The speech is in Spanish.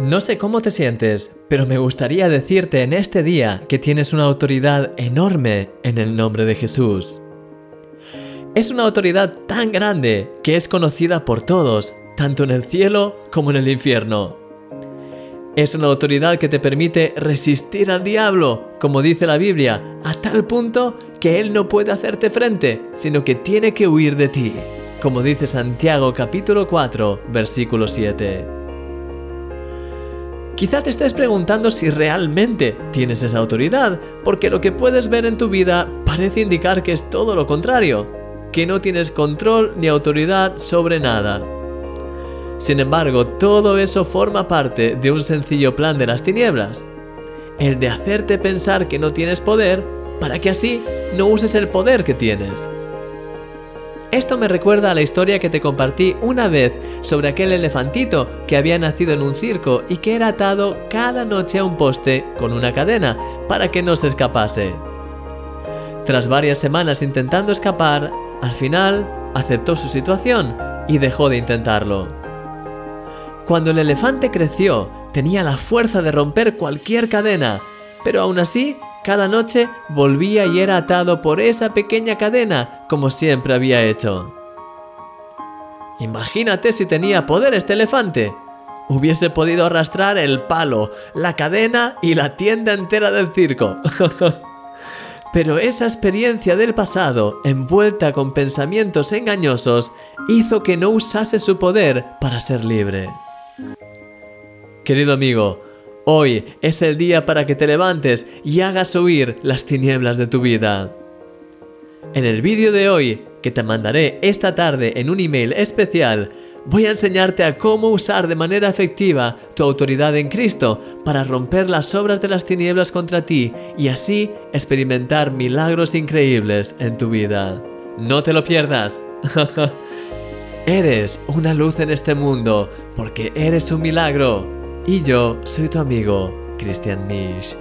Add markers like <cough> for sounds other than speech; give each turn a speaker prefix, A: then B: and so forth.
A: No sé cómo te sientes, pero me gustaría decirte en este día que tienes una autoridad enorme en el nombre de Jesús. Es una autoridad tan grande que es conocida por todos, tanto en el cielo como en el infierno. Es una autoridad que te permite resistir al diablo, como dice la Biblia, a tal punto que él no puede hacerte frente, sino que tiene que huir de ti, como dice Santiago capítulo 4, versículo 7. Quizá te estés preguntando si realmente tienes esa autoridad, porque lo que puedes ver en tu vida parece indicar que es todo lo contrario, que no tienes control ni autoridad sobre nada. Sin embargo, todo eso forma parte de un sencillo plan de las tinieblas, el de hacerte pensar que no tienes poder para que así no uses el poder que tienes. Esto me recuerda a la historia que te compartí una vez sobre aquel elefantito que había nacido en un circo y que era atado cada noche a un poste con una cadena para que no se escapase. Tras varias semanas intentando escapar, al final aceptó su situación y dejó de intentarlo. Cuando el elefante creció, tenía la fuerza de romper cualquier cadena, pero aún así cada noche volvía y era atado por esa pequeña cadena, como siempre había hecho. Imagínate si tenía poder este elefante. Hubiese podido arrastrar el palo, la cadena y la tienda entera del circo. <laughs> Pero esa experiencia del pasado, envuelta con pensamientos engañosos, hizo que no usase su poder para ser libre. Querido amigo, Hoy es el día para que te levantes y hagas huir las tinieblas de tu vida. En el vídeo de hoy, que te mandaré esta tarde en un email especial, voy a enseñarte a cómo usar de manera efectiva tu autoridad en Cristo para romper las obras de las tinieblas contra ti y así experimentar milagros increíbles en tu vida. No te lo pierdas. <laughs> eres una luz en este mundo porque eres un milagro y yo soy tu amigo, Christian Misch.